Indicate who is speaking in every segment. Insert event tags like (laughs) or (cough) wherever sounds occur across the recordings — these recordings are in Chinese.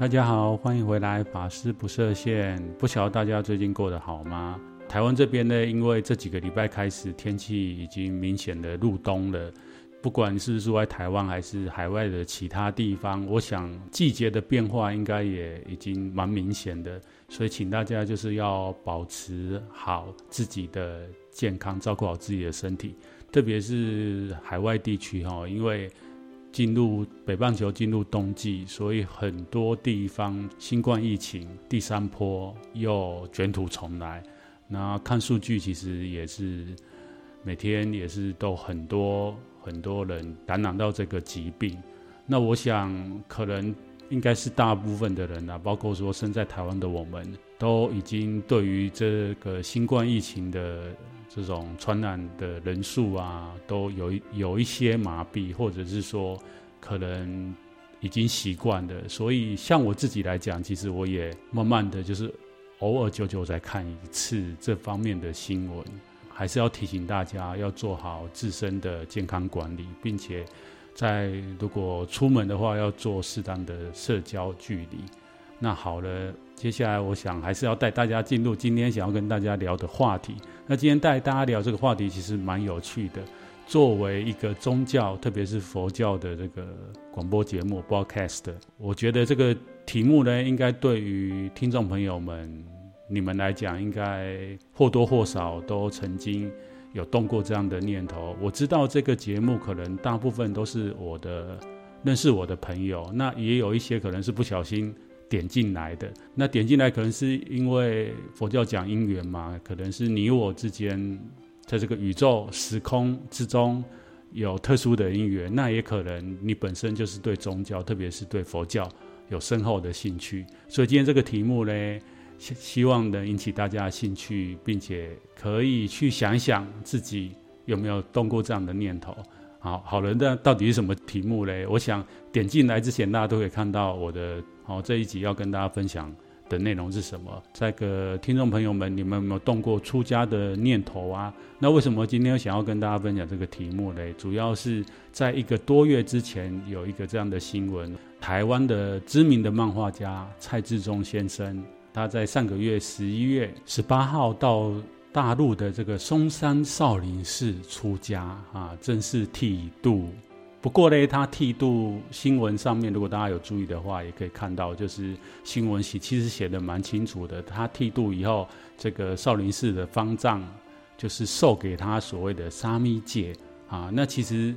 Speaker 1: 大家好，欢迎回来，法师不设限。不晓得大家最近过得好吗？台湾这边呢，因为这几个礼拜开始天气已经明显的入冬了，不管是住在台湾还是海外的其他地方，我想季节的变化应该也已经蛮明显的，所以请大家就是要保持好自己的健康，照顾好自己的身体，特别是海外地区哈，因为。进入北半球进入冬季，所以很多地方新冠疫情第三波又卷土重来。那看数据，其实也是每天也是都很多很多人感染到这个疾病。那我想，可能应该是大部分的人啊，包括说身在台湾的我们，都已经对于这个新冠疫情的。这种传染的人数啊，都有有一些麻痹，或者是说可能已经习惯了。所以像我自己来讲，其实我也慢慢的就是偶尔久久再看一次这方面的新闻，还是要提醒大家要做好自身的健康管理，并且在如果出门的话，要做适当的社交距离。那好了，接下来我想还是要带大家进入今天想要跟大家聊的话题。那今天带大家聊这个话题其实蛮有趣的。作为一个宗教，特别是佛教的这个广播节目 （broadcast），我觉得这个题目呢，应该对于听众朋友们你们来讲，应该或多或少都曾经有动过这样的念头。我知道这个节目可能大部分都是我的认识我的朋友，那也有一些可能是不小心。点进来的，那点进来可能是因为佛教讲因缘嘛，可能是你我之间在这个宇宙时空之中有特殊的因缘，那也可能你本身就是对宗教，特别是对佛教有深厚的兴趣。所以今天这个题目呢，希希望能引起大家的兴趣，并且可以去想一想自己有没有动过这样的念头。好，好人的到底是什么题目嘞？我想点进来之前，大家都可以看到我的。好，这一集要跟大家分享的内容是什么？这个听众朋友们，你们有没有动过出家的念头啊？那为什么今天想要跟大家分享这个题目嘞？主要是在一个多月之前，有一个这样的新闻：台湾的知名的漫画家蔡志忠先生，他在上个月十一月十八号到。大陆的这个嵩山少林寺出家啊，正式剃度。不过呢，他剃度新闻上面，如果大家有注意的话，也可以看到，就是新闻写其实写的蛮清楚的。他剃度以后，这个少林寺的方丈就是授给他所谓的沙弥戒啊。那其实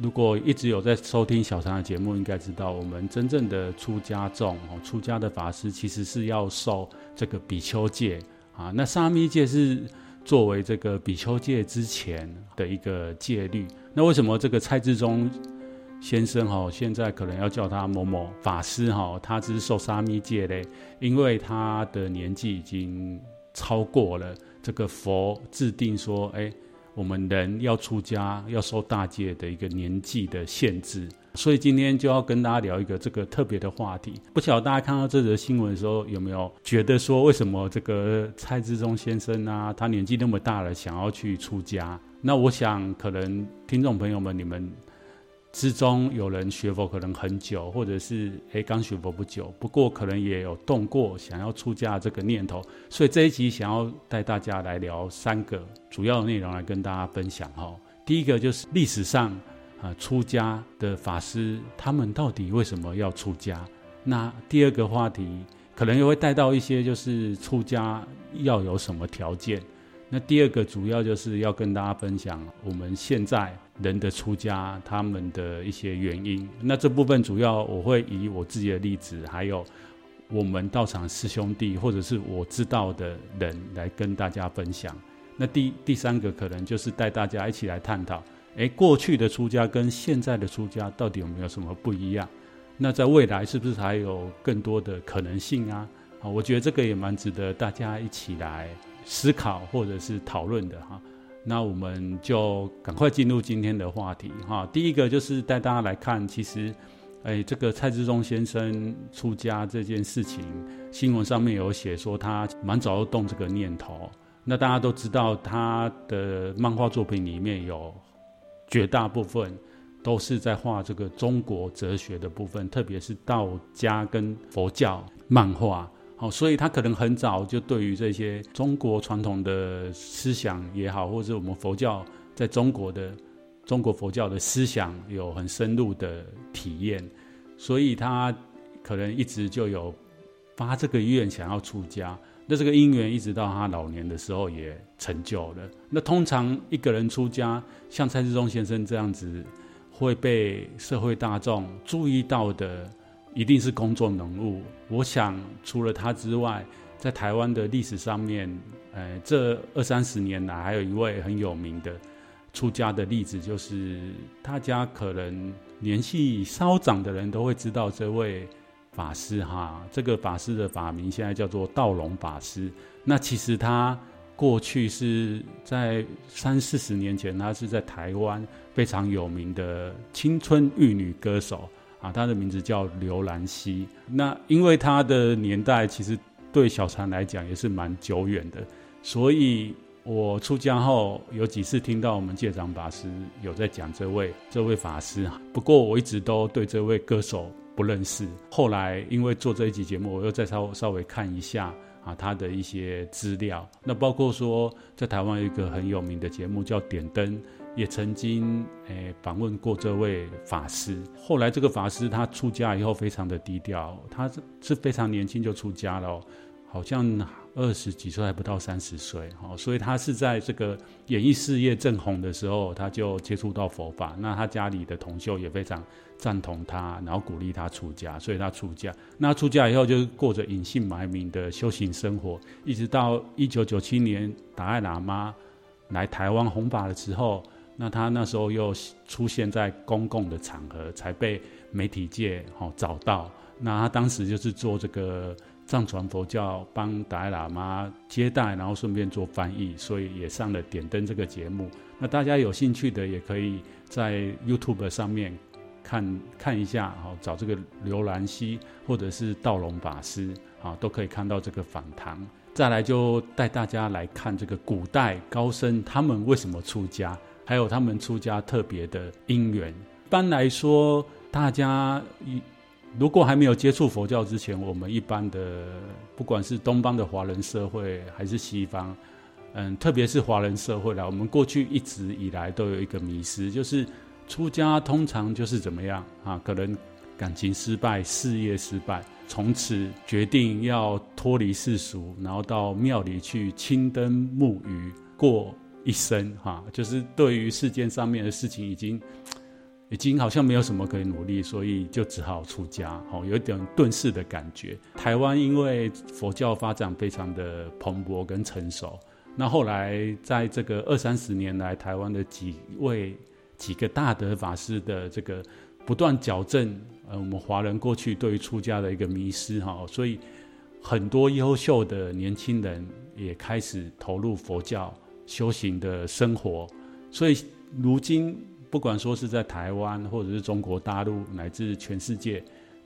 Speaker 1: 如果一直有在收听小禅的节目，应该知道，我们真正的出家众哦，出家的法师其实是要受这个比丘戒。啊，那沙弥戒是作为这个比丘戒之前的一个戒律。那为什么这个蔡志忠先生哈，现在可能要叫他某某法师哈，他只是受沙弥戒嘞？因为他的年纪已经超过了这个佛制定说，哎，我们人要出家要受大戒的一个年纪的限制。所以今天就要跟大家聊一个这个特别的话题。不晓得大家看到这则新闻的时候，有没有觉得说，为什么这个蔡志忠先生啊，他年纪那么大了，想要去出家？那我想，可能听众朋友们，你们之中有人学佛可能很久，或者是诶刚学佛不久，不过可能也有动过想要出家这个念头。所以这一集想要带大家来聊三个主要的内容来跟大家分享哈。第一个就是历史上。啊，出家的法师，他们到底为什么要出家？那第二个话题可能又会带到一些，就是出家要有什么条件。那第二个主要就是要跟大家分享我们现在人的出家他们的一些原因。那这部分主要我会以我自己的例子，还有我们道场师兄弟或者是我知道的人来跟大家分享。那第第三个可能就是带大家一起来探讨。诶，过去的出家跟现在的出家到底有没有什么不一样？那在未来是不是还有更多的可能性啊？啊，我觉得这个也蛮值得大家一起来思考或者是讨论的哈。那我们就赶快进入今天的话题哈。第一个就是带大家来看，其实，诶，这个蔡志忠先生出家这件事情，新闻上面有写说他蛮早就动这个念头。那大家都知道，他的漫画作品里面有绝大部分都是在画这个中国哲学的部分，特别是道家跟佛教漫画。好，所以他可能很早就对于这些中国传统的思想也好，或者我们佛教在中国的中国佛教的思想有很深入的体验，所以他可能一直就有发这个愿想要出家。那这个因缘一直到他老年的时候也成就了。那通常一个人出家，像蔡志忠先生这样子，会被社会大众注意到的，一定是公众人物。我想除了他之外，在台湾的历史上面，呃，这二三十年来，还有一位很有名的出家的例子，就是大家可能年纪稍长的人都会知道这位。法师哈，这个法师的法名现在叫做道隆法师。那其实他过去是在三四十年前，他是在台湾非常有名的青春玉女歌手啊，他的名字叫刘兰希。那因为他的年代其实对小禅来讲也是蛮久远的，所以我出家后有几次听到我们戒长法师有在讲这位这位法师。不过我一直都对这位歌手。不认识，后来因为做这一集节目，我又再稍稍微看一下啊，他的一些资料。那包括说，在台湾有一个很有名的节目叫《点灯》，也曾经诶访问过这位法师。后来这个法师他出家以后非常的低调，他是是非常年轻就出家了，好像二十几岁还不到三十岁，哦，所以他是在这个演艺事业正红的时候，他就接触到佛法。那他家里的同修也非常。赞同他，然后鼓励他出家，所以他出家。那出家以后就过着隐姓埋名的修行生活，一直到一九九七年达赖喇嘛来台湾弘法的时候，那他那时候又出现在公共的场合，才被媒体界哦找到。那他当时就是做这个藏传佛教，帮达赖喇嘛接待，然后顺便做翻译，所以也上了点灯这个节目。那大家有兴趣的，也可以在 YouTube 上面。看看一下，好，找这个刘兰溪或者是道隆法师，啊，都可以看到这个访谈。再来就带大家来看这个古代高僧他们为什么出家，还有他们出家特别的因缘。一般来说，大家一如果还没有接触佛教之前，我们一般的不管是东方的华人社会还是西方，嗯，特别是华人社会啦，我们过去一直以来都有一个迷思，就是。出家通常就是怎么样啊？可能感情失败、事业失败，从此决定要脱离世俗，然后到庙里去青灯沐浴过一生。哈、就是对于世间上面的事情，已经 (tsk) 已经好像没有什么可以努力，所以就只好出家。哦，有一点遁世的感觉。台湾因为佛教发展非常的蓬勃跟成熟，那后来在这个二三十年来，台湾的几位。几个大德法师的这个不断矫正，呃，我们华人过去对于出家的一个迷失哈，所以很多优秀的年轻人也开始投入佛教修行的生活，所以如今不管说是在台湾或者是中国大陆乃至全世界，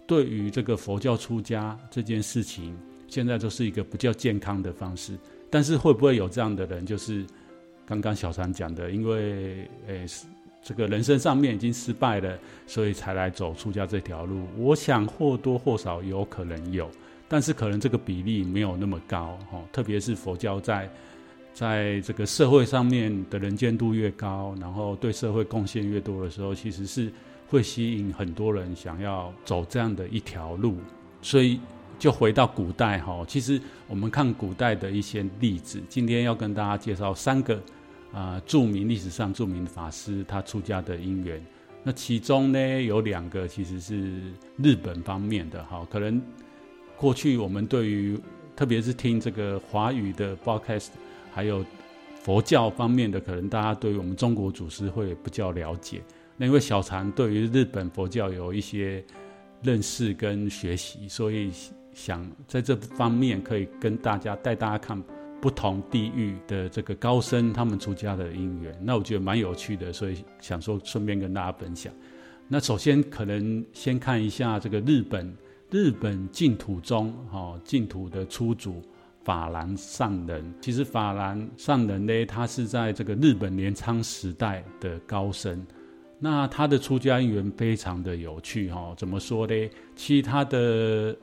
Speaker 1: 对于这个佛教出家这件事情，现在都是一个比较健康的方式。但是会不会有这样的人，就是刚刚小禅讲的，因为诶。这个人生上面已经失败了，所以才来走出家这条路。我想或多或少有可能有，但是可能这个比例没有那么高哈。特别是佛教在在这个社会上面的能见度越高，然后对社会贡献越多的时候，其实是会吸引很多人想要走这样的一条路。所以就回到古代哈，其实我们看古代的一些例子，今天要跟大家介绍三个。啊、著名历史上著名的法师，他出家的因缘，那其中呢有两个其实是日本方面的哈，可能过去我们对于特别是听这个华语的 broadcast，还有佛教方面的，可能大家对于我们中国祖师会比较了解。那因为小禅对于日本佛教有一些认识跟学习，所以想在这方面可以跟大家带大家看不同地域的这个高僧他们出家的因缘。那我觉得蛮有趣的，所以想说顺便跟大家分享。那首先可能先看一下这个日本日本净土中哈净土的初祖法兰上人。其实法兰上人呢，他是在这个日本镰仓时代的高僧。那他的出家因缘非常的有趣哈，怎么说呢？其他的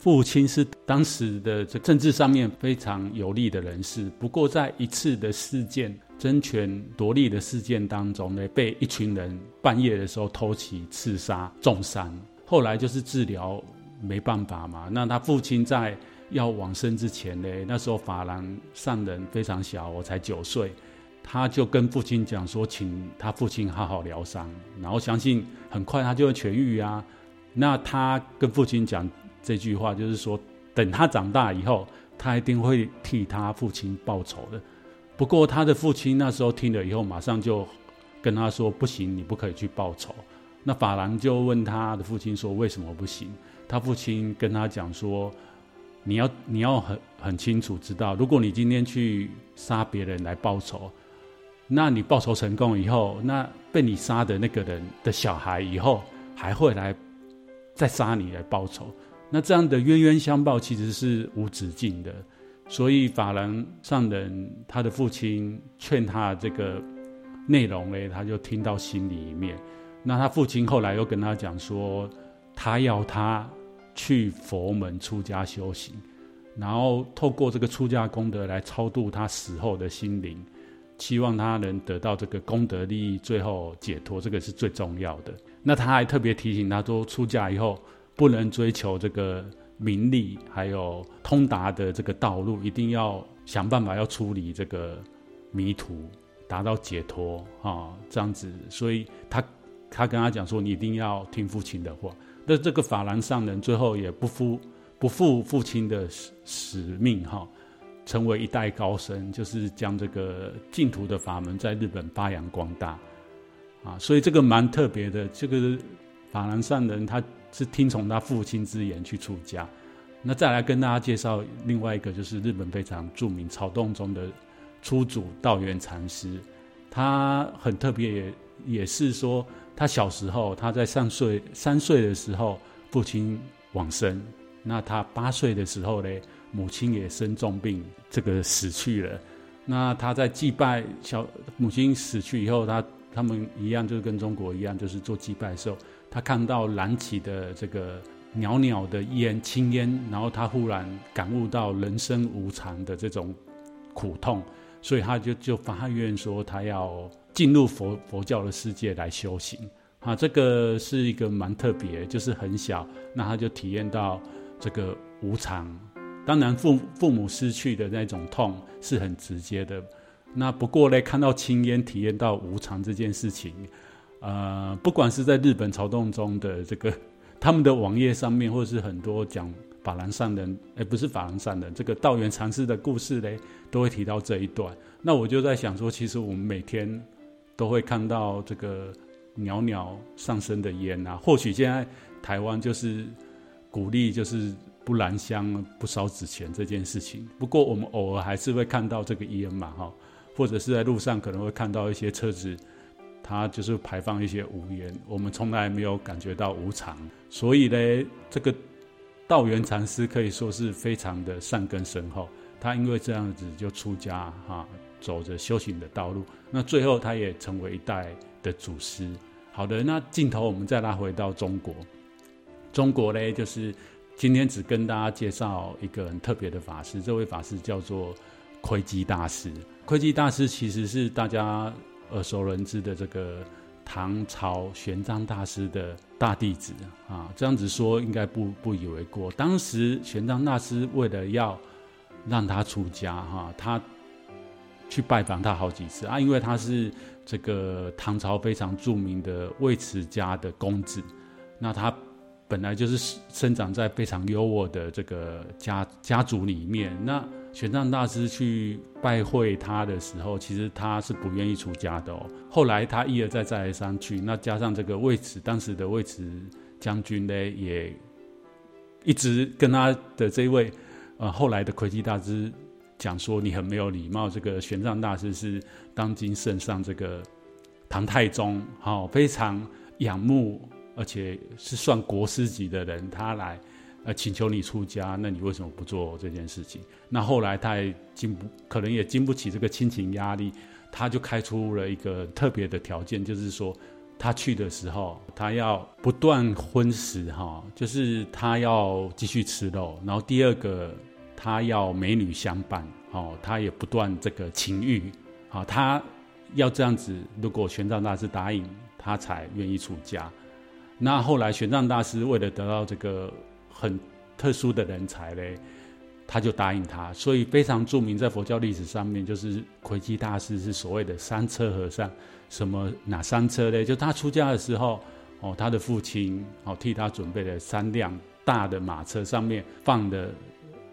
Speaker 1: 父亲是当时的这政治上面非常有利的人士，不过在一次的事件争权夺利的事件当中呢，被一群人半夜的时候偷袭刺杀重伤，后来就是治疗没办法嘛。那他父亲在要往生之前呢，那时候法兰上人非常小，我才九岁。他就跟父亲讲说，请他父亲好好疗伤，然后相信很快他就会痊愈啊。那他跟父亲讲这句话，就是说等他长大以后，他一定会替他父亲报仇的。不过他的父亲那时候听了以后，马上就跟他说：“不行，你不可以去报仇。”那法然就问他的父亲说：“为什么不行？”他父亲跟他讲说：“你要你要很很清楚知道，如果你今天去杀别人来报仇。”那你报仇成功以后，那被你杀的那个人的小孩以后还会来再杀你来报仇，那这样的冤冤相报其实是无止境的。所以法兰上人他的父亲劝他这个内容呢，他就听到心里面。那他父亲后来又跟他讲说，他要他去佛门出家修行，然后透过这个出家功德来超度他死后的心灵。希望他能得到这个功德利益，最后解脱，这个是最重要的。那他还特别提醒他说，出家以后不能追求这个名利，还有通达的这个道路，一定要想办法要处理这个迷途，达到解脱啊、这样子。所以他他跟他讲说，你一定要听父亲的话。那这个法兰上人最后也不负不负父亲的使使命哈。成为一代高僧，就是将这个净土的法门在日本发扬光大，啊，所以这个蛮特别的。这个法兰上人他是听从他父亲之言去出家。那再来跟大家介绍另外一个，就是日本非常著名曹洞宗的初祖道元禅师，他很特别，也也是说他小时候他在三岁三岁的时候父亲往生，那他八岁的时候呢，母亲也生重病，这个死去了。那他在祭拜小母亲死去以后，他他们一样，就是跟中国一样，就是做祭拜的时候，他看到燃起的这个袅袅的烟青烟，然后他忽然感悟到人生无常的这种苦痛，所以他就就发愿说，他要进入佛佛教的世界来修行。啊，这个是一个蛮特别，就是很小，那他就体验到这个无常。当然父，父母失去的那种痛是很直接的。那不过呢，看到青烟，体验到无常这件事情，呃，不管是在日本朝洞中的这个 (laughs) 他们的网页上面，或者是很多讲法兰上人，哎，不是法兰上人，这个道元禅师的故事嘞，都会提到这一段。那我就在想说，其实我们每天都会看到这个袅袅上升的烟啊。或许现在台湾就是鼓励，就是。不燃香、不烧纸钱这件事情，不过我们偶尔还是会看到这个烟嘛，哈，或者是在路上可能会看到一些车子，它就是排放一些无烟，我们从来没有感觉到无常，所以呢，这个道元禅师可以说是非常的善根深厚，他因为这样子就出家哈，走着修行的道路，那最后他也成为一代的祖师。好的，那镜头我们再拉回到中国，中国呢就是。今天只跟大家介绍一个很特别的法师，这位法师叫做窥基大师。窥基大师其实是大家耳熟能详的这个唐朝玄奘大师的大弟子啊，这样子说应该不不以为过。当时玄奘大师为了要让他出家哈，他去拜访他好几次啊，因为他是这个唐朝非常著名的尉迟家的公子，那他。本来就是生长在非常优渥的这个家家族里面，那玄奘大师去拜会他的时候，其实他是不愿意出家的哦。后来他一而再再而三去，那加上这个尉迟当时的尉迟将军呢，也一直跟他的这位呃后来的魁基大师讲说，你很没有礼貌。这个玄奘大师是当今圣上这个唐太宗，好、哦、非常仰慕，而且是算国师级的人，他来。呃，请求你出家，那你为什么不做这件事情？那后来他也经不，可能也经不起这个亲情压力，他就开出了一个特别的条件，就是说他去的时候，他要不断荤食哈，就是他要继续吃肉。然后第二个，他要美女相伴，哦，他也不断这个情欲，啊，他要这样子。如果玄奘大师答应，他才愿意出家。那后来玄奘大师为了得到这个。很特殊的人才嘞，他就答应他，所以非常著名，在佛教历史上面，就是魁基大师是所谓的三车和尚。什么哪三车嘞？就他出家的时候，哦，他的父亲哦替他准备了三辆大的马车，上面放的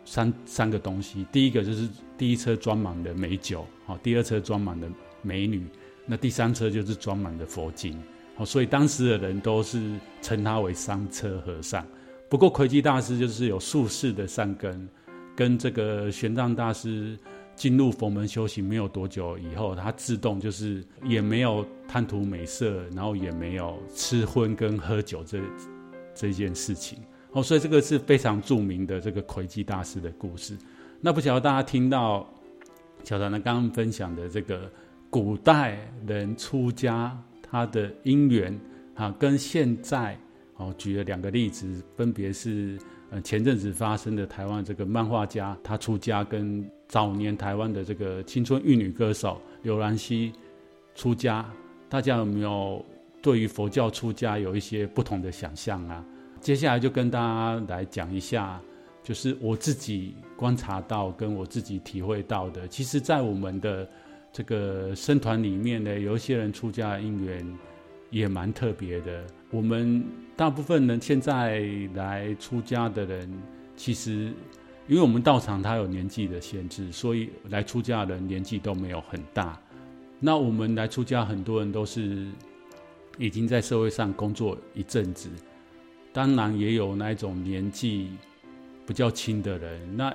Speaker 1: 三三个东西。第一个就是第一车装满的美酒，哦，第二车装满的美女，那第三车就是装满的佛经。哦，所以当时的人都是称他为三车和尚。不过魁基大师就是有宿世的善根，跟这个玄奘大师进入佛门修行没有多久以后，他自动就是也没有贪图美色，然后也没有吃荤跟喝酒这这件事情。哦，所以这个是非常著名的这个魁基大师的故事。那不晓得大家听到小禅呢刚刚分享的这个古代人出家他的因缘啊，跟现在。哦，举了两个例子，分别是呃前阵子发生的台湾这个漫画家他出家，跟早年台湾的这个青春玉女歌手刘兰希出家，大家有没有对于佛教出家有一些不同的想象啊？接下来就跟大家来讲一下，就是我自己观察到跟我自己体会到的，其实，在我们的这个僧团里面呢，有一些人出家的因缘也蛮特别的。我们大部分人现在来出家的人，其实因为我们道场它有年纪的限制，所以来出家的人年纪都没有很大。那我们来出家，很多人都是已经在社会上工作一阵子，当然也有那一种年纪比较轻的人。那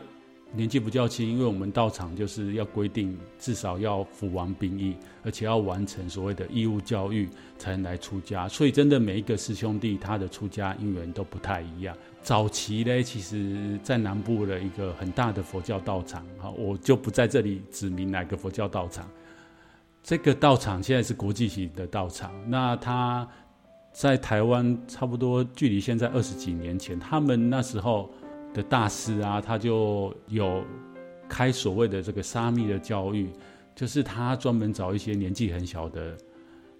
Speaker 1: 年纪比较轻，因为我们道场就是要规定至少要服完兵役，而且要完成所谓的义务教育才能来出家。所以，真的每一个师兄弟他的出家因缘都不太一样。早期呢，其实在南部的一个很大的佛教道场，哈，我就不在这里指明哪个佛教道场。这个道场现在是国际型的道场，那他在台湾差不多距离现在二十几年前，他们那时候。的大师啊，他就有开所谓的这个沙弥的教育，就是他专门找一些年纪很小的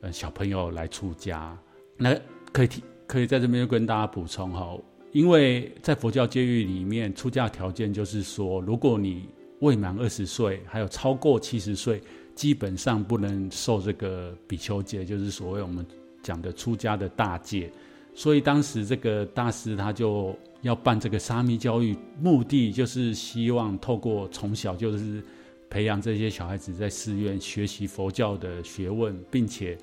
Speaker 1: 呃小朋友来出家。那可以提，可以在这边就跟大家补充哈，因为在佛教戒律里面，出家条件就是说，如果你未满二十岁，还有超过七十岁，基本上不能受这个比丘戒，就是所谓我们讲的出家的大戒。所以当时这个大师他就。要办这个沙弥教育，目的就是希望透过从小就是培养这些小孩子在寺院学习佛教的学问，并且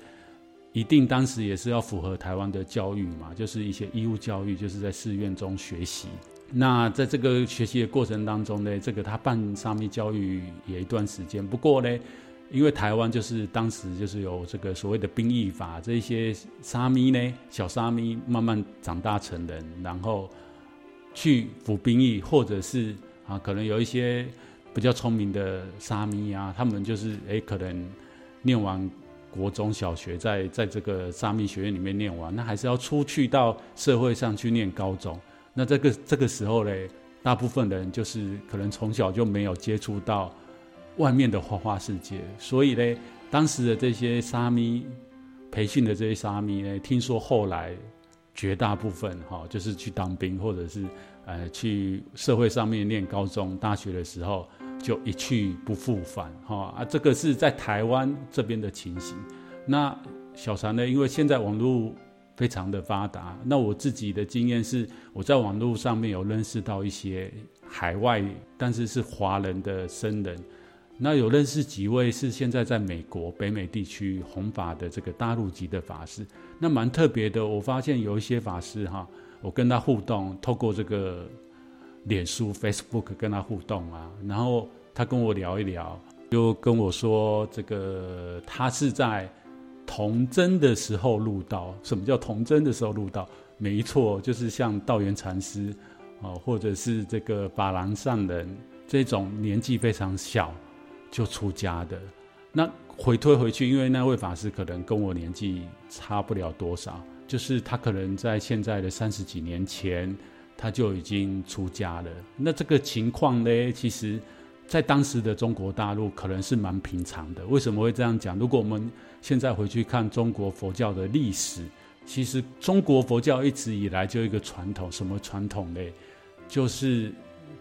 Speaker 1: 一定当时也是要符合台湾的教育嘛，就是一些义务教育，就是在寺院中学习。那在这个学习的过程当中呢，这个他办沙弥教育也一段时间。不过呢，因为台湾就是当时就是有这个所谓的兵役法，这些沙弥呢，小沙弥慢慢长大成人，然后。去服兵役，或者是啊，可能有一些比较聪明的沙弥啊，他们就是诶，可能念完国中小学，在在这个沙弥学院里面念完，那还是要出去到社会上去念高中。那这个这个时候嘞，大部分人就是可能从小就没有接触到外面的花花世界，所以呢，当时的这些沙弥培训的这些沙弥呢，听说后来。绝大部分哈，就是去当兵，或者是呃去社会上面念高中、大学的时候，就一去不复返哈啊，这个是在台湾这边的情形。那小常呢，因为现在网络非常的发达，那我自己的经验是，我在网络上面有认识到一些海外，但是是华人的生人。那有认识几位是现在在美国北美地区弘法的这个大陆籍的法师，那蛮特别的。我发现有一些法师哈，我跟他互动，透过这个脸书 Facebook 跟他互动啊，然后他跟我聊一聊，就跟我说这个他是在童真的时候入道。什么叫童真的时候入道？没错，就是像道元禅师啊，或者是这个法廊上人这种年纪非常小。就出家的，那回推回去，因为那位法师可能跟我年纪差不了多少，就是他可能在现在的三十几年前，他就已经出家了。那这个情况呢，其实，在当时的中国大陆可能是蛮平常的。为什么会这样讲？如果我们现在回去看中国佛教的历史，其实中国佛教一直以来就一个传统，什么传统呢？就是。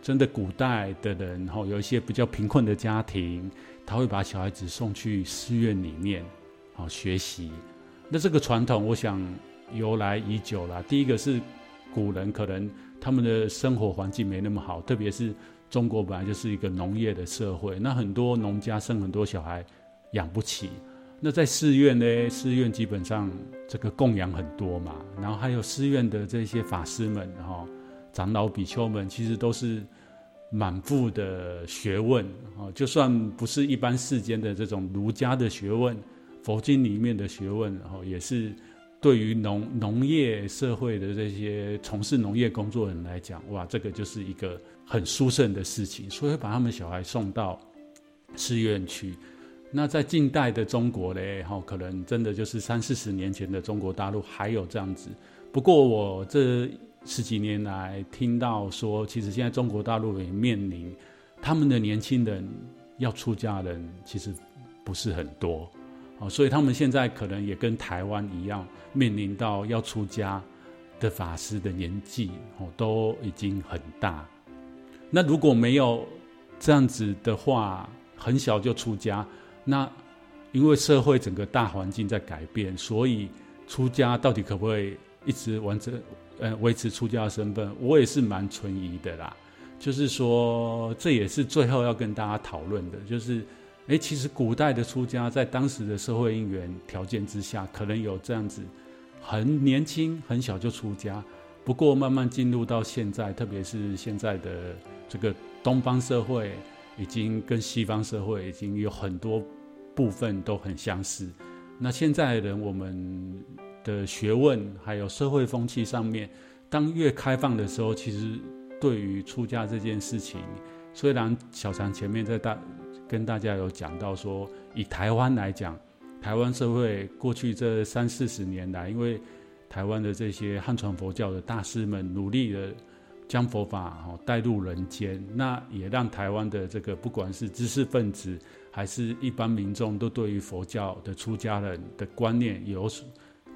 Speaker 1: 真的，古代的人哈，有一些比较贫困的家庭，他会把小孩子送去寺院里面，好学习。那这个传统，我想由来已久了。第一个是古人可能他们的生活环境没那么好，特别是中国本来就是一个农业的社会，那很多农家生很多小孩养不起。那在寺院呢，寺院基本上这个供养很多嘛，然后还有寺院的这些法师们哈。长老比丘们其实都是满腹的学问啊，就算不是一般世间的这种儒家的学问，佛经里面的学问，然后也是对于农农业社会的这些从事农业工作人来讲，哇，这个就是一个很殊胜的事情，所以把他们小孩送到寺院去。那在近代的中国嘞，哈，可能真的就是三四十年前的中国大陆还有这样子。不过我这。十几年来听到说，其实现在中国大陆也面临他们的年轻人要出家人其实不是很多，哦，所以他们现在可能也跟台湾一样，面临到要出家的法师的年纪哦都已经很大。那如果没有这样子的话，很小就出家，那因为社会整个大环境在改变，所以出家到底可不可以一直完成？呃，维持出家的身份，我也是蛮存疑的啦。就是说，这也是最后要跟大家讨论的。就是，哎，其实古代的出家，在当时的社会因缘条件之下，可能有这样子，很年轻、很小就出家。不过，慢慢进入到现在，特别是现在的这个东方社会，已经跟西方社会已经有很多部分都很相似。那现在的人，我们。的学问还有社会风气上面，当越开放的时候，其实对于出家这件事情，虽然小常前面在大跟大家有讲到说，以台湾来讲，台湾社会过去这三四十年来，因为台湾的这些汉传佛教的大师们努力的将佛法哦带入人间，那也让台湾的这个不管是知识分子还是一般民众，都对于佛教的出家人的观念有所。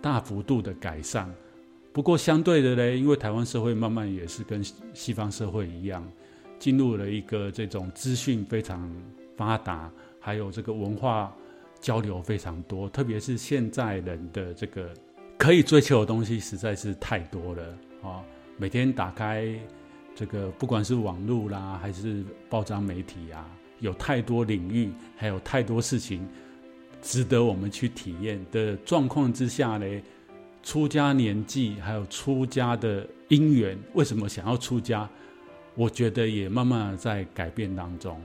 Speaker 1: 大幅度的改善，不过相对的呢，因为台湾社会慢慢也是跟西方社会一样，进入了一个这种资讯非常发达，还有这个文化交流非常多，特别是现在人的这个可以追求的东西实在是太多了啊！每天打开这个，不管是网络啦，还是报章媒体啊，有太多领域，还有太多事情。值得我们去体验的状况之下呢，出家年纪还有出家的因缘，为什么想要出家？我觉得也慢慢在改变当中。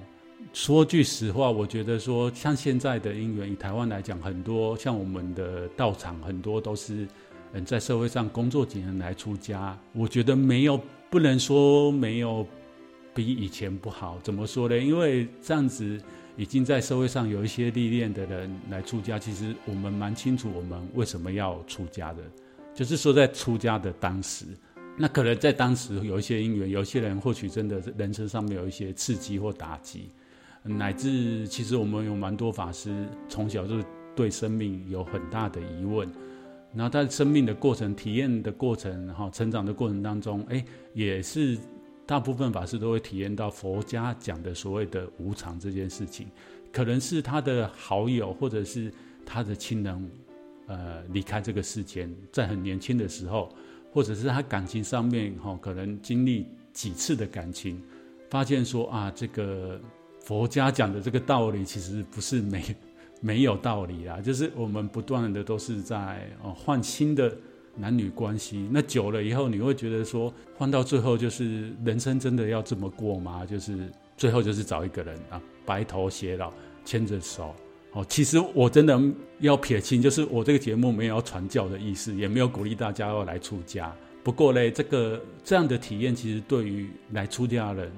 Speaker 1: 说句实话，我觉得说像现在的因缘，以台湾来讲，很多像我们的道场，很多都是嗯在社会上工作几年来出家。我觉得没有，不能说没有比以前不好。怎么说呢？因为这样子。已经在社会上有一些历练的人来出家，其实我们蛮清楚我们为什么要出家的，就是说在出家的当时，那可能在当时有一些因缘，有些人或许真的人生上面有一些刺激或打击，乃至其实我们有蛮多法师从小就对生命有很大的疑问，然后在生命的过程、体验的过程、哈成长的过程当中，哎，也是。大部分法师都会体验到佛家讲的所谓的无常这件事情，可能是他的好友或者是他的亲人，呃，离开这个世间，在很年轻的时候，或者是他感情上面哈，可能经历几次的感情，发现说啊，这个佛家讲的这个道理其实不是没没有道理啦，就是我们不断的都是在哦换新的男女关系，那久了以后你会觉得说换到最后就是人生真的要这么过吗？就是最后就是找一个人啊，白头偕老，牵着手。哦，其实我真的要撇清，就是我这个节目没有要传教的意思，也没有鼓励大家要来出家。不过嘞，这个这样的体验，其实对于来出家的人，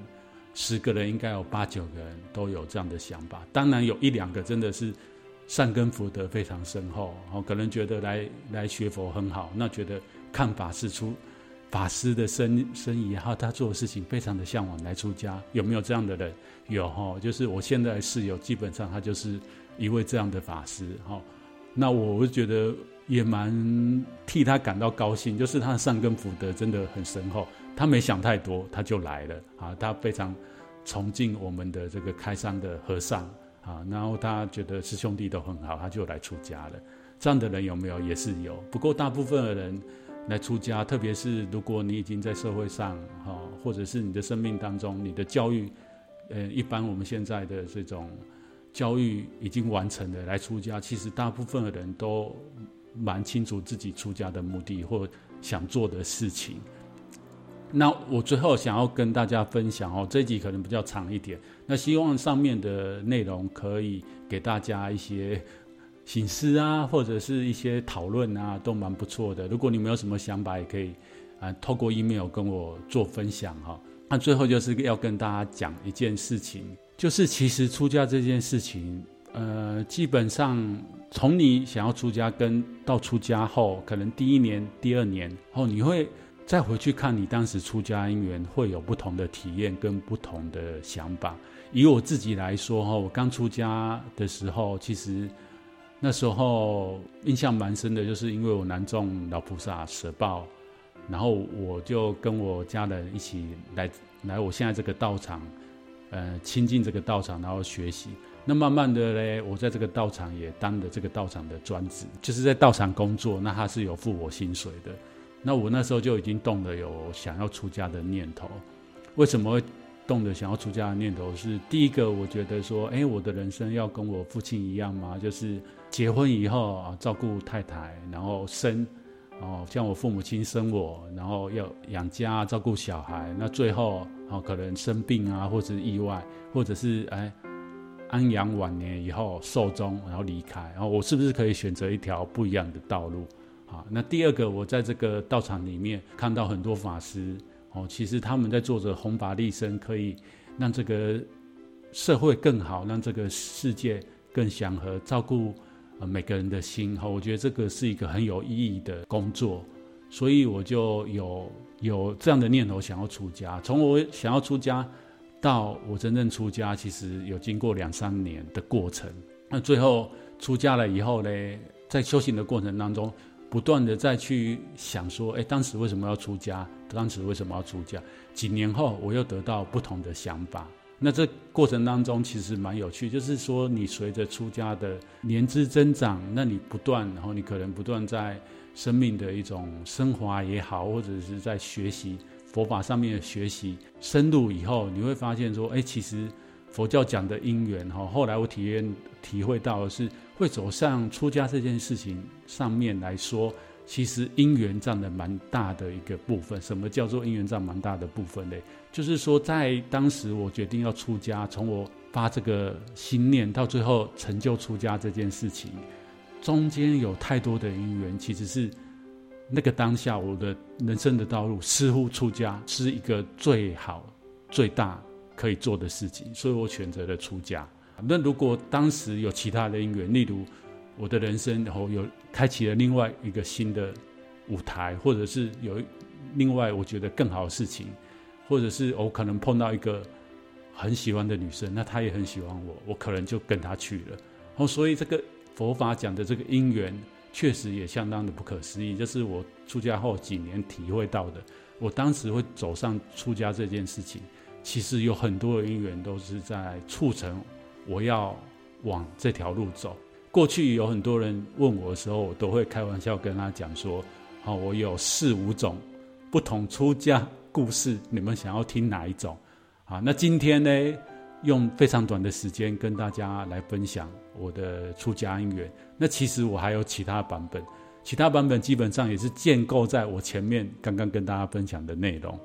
Speaker 1: 十个人应该有八九个人都有这样的想法。当然有一两个真的是善根福德非常深厚，哦，可能觉得来来学佛很好，那觉得看法师出法师的生生意，然后他做的事情非常的向往来出家。有没有这样的人？有哈，就是我现在室友，基本上他就是。一位这样的法师，哈，那我就觉得也蛮替他感到高兴，就是他的善根福德真的很深厚，他没想太多，他就来了啊，他非常崇敬我们的这个开山的和尚啊，然后他觉得师兄弟都很好，他就来出家了。这样的人有没有？也是有，不过大部分的人来出家，特别是如果你已经在社会上哈，或者是你的生命当中，你的教育，呃，一般我们现在的这种。教育已经完成了，来出家，其实大部分的人都蛮清楚自己出家的目的或想做的事情。那我最后想要跟大家分享哦，这集可能比较长一点，那希望上面的内容可以给大家一些醒思啊，或者是一些讨论啊，都蛮不错的。如果你没有什么想法，也可以啊透过 email 跟我做分享哈。那最后就是要跟大家讲一件事情。就是其实出家这件事情，呃，基本上从你想要出家跟到出家后，可能第一年、第二年后，你会再回去看你当时出家因缘，会有不同的体验跟不同的想法。以我自己来说，哈，我刚出家的时候，其实那时候印象蛮深的，就是因为我南众老菩萨舍报，然后我就跟我家人一起来来我现在这个道场。呃，亲近这个道场，然后学习。那慢慢的嘞，我在这个道场也当了这个道场的专职，就是在道场工作。那他是有付我薪水的。那我那时候就已经动了有想要出家的念头。为什么会动了想要出家的念头？是第一个，我觉得说，哎，我的人生要跟我父亲一样吗？就是结婚以后啊，照顾太太，然后生。哦，像我父母亲生我，然后要养家照顾小孩，那最后哦可能生病啊，或者意外，或者是哎安养晚年以后寿终，然后离开，然后我是不是可以选择一条不一样的道路？啊，那第二个，我在这个道场里面看到很多法师哦，其实他们在做着弘法利生，可以让这个社会更好，让这个世界更祥和，照顾呃。每个人的心哈，我觉得这个是一个很有意义的工作，所以我就有有这样的念头，想要出家。从我想要出家到我真正出家，其实有经过两三年的过程。那最后出家了以后呢，在修行的过程当中，不断的再去想说，哎，当时为什么要出家？当时为什么要出家？几年后，我又得到不同的想法。那这过程当中其实蛮有趣，就是说你随着出家的年资增长，那你不断，然后你可能不断在生命的一种升华也好，或者是在学习佛法上面的学习深入以后，你会发现说，哎，其实佛教讲的因缘哈，后来我体验体会到的是，会走上出家这件事情上面来说。其实因缘占了蛮大的一个部分。什么叫做因缘占蛮大的部分呢？就是说，在当时我决定要出家，从我发这个心念到最后成就出家这件事情，中间有太多的因缘。其实是那个当下，我的人生的道路似乎出家是一个最好、最大可以做的事情，所以我选择了出家。那如果当时有其他的因缘，例如我的人生然后有。开启了另外一个新的舞台，或者是有另外我觉得更好的事情，或者是我可能碰到一个很喜欢的女生，那她也很喜欢我，我可能就跟她去了。哦，所以这个佛法讲的这个因缘，确实也相当的不可思议。这是我出家后几年体会到的。我当时会走上出家这件事情，其实有很多的因缘都是在促成我要往这条路走。过去有很多人问我的时候，我都会开玩笑跟他讲说：“好，我有四五种不同出家故事，你们想要听哪一种？”啊，那今天呢，用非常短的时间跟大家来分享我的出家因缘。那其实我还有其他版本，其他版本基本上也是建构在我前面刚刚跟大家分享的内容。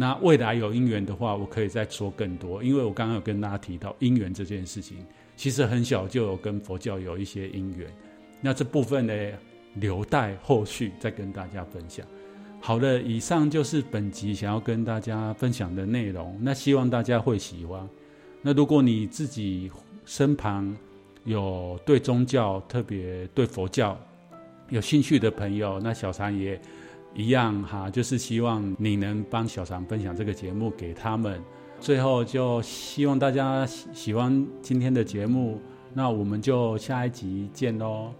Speaker 1: 那未来有因缘的话，我可以再说更多，因为我刚刚有跟大家提到因缘这件事情，其实很小就有跟佛教有一些因缘。那这部分呢，留待后续再跟大家分享。好的，以上就是本集想要跟大家分享的内容。那希望大家会喜欢。那如果你自己身旁有对宗教，特别对佛教有兴趣的朋友，那小禅也一样哈，就是希望你能帮小常分享这个节目给他们。最后就希望大家喜欢今天的节目，那我们就下一集见喽。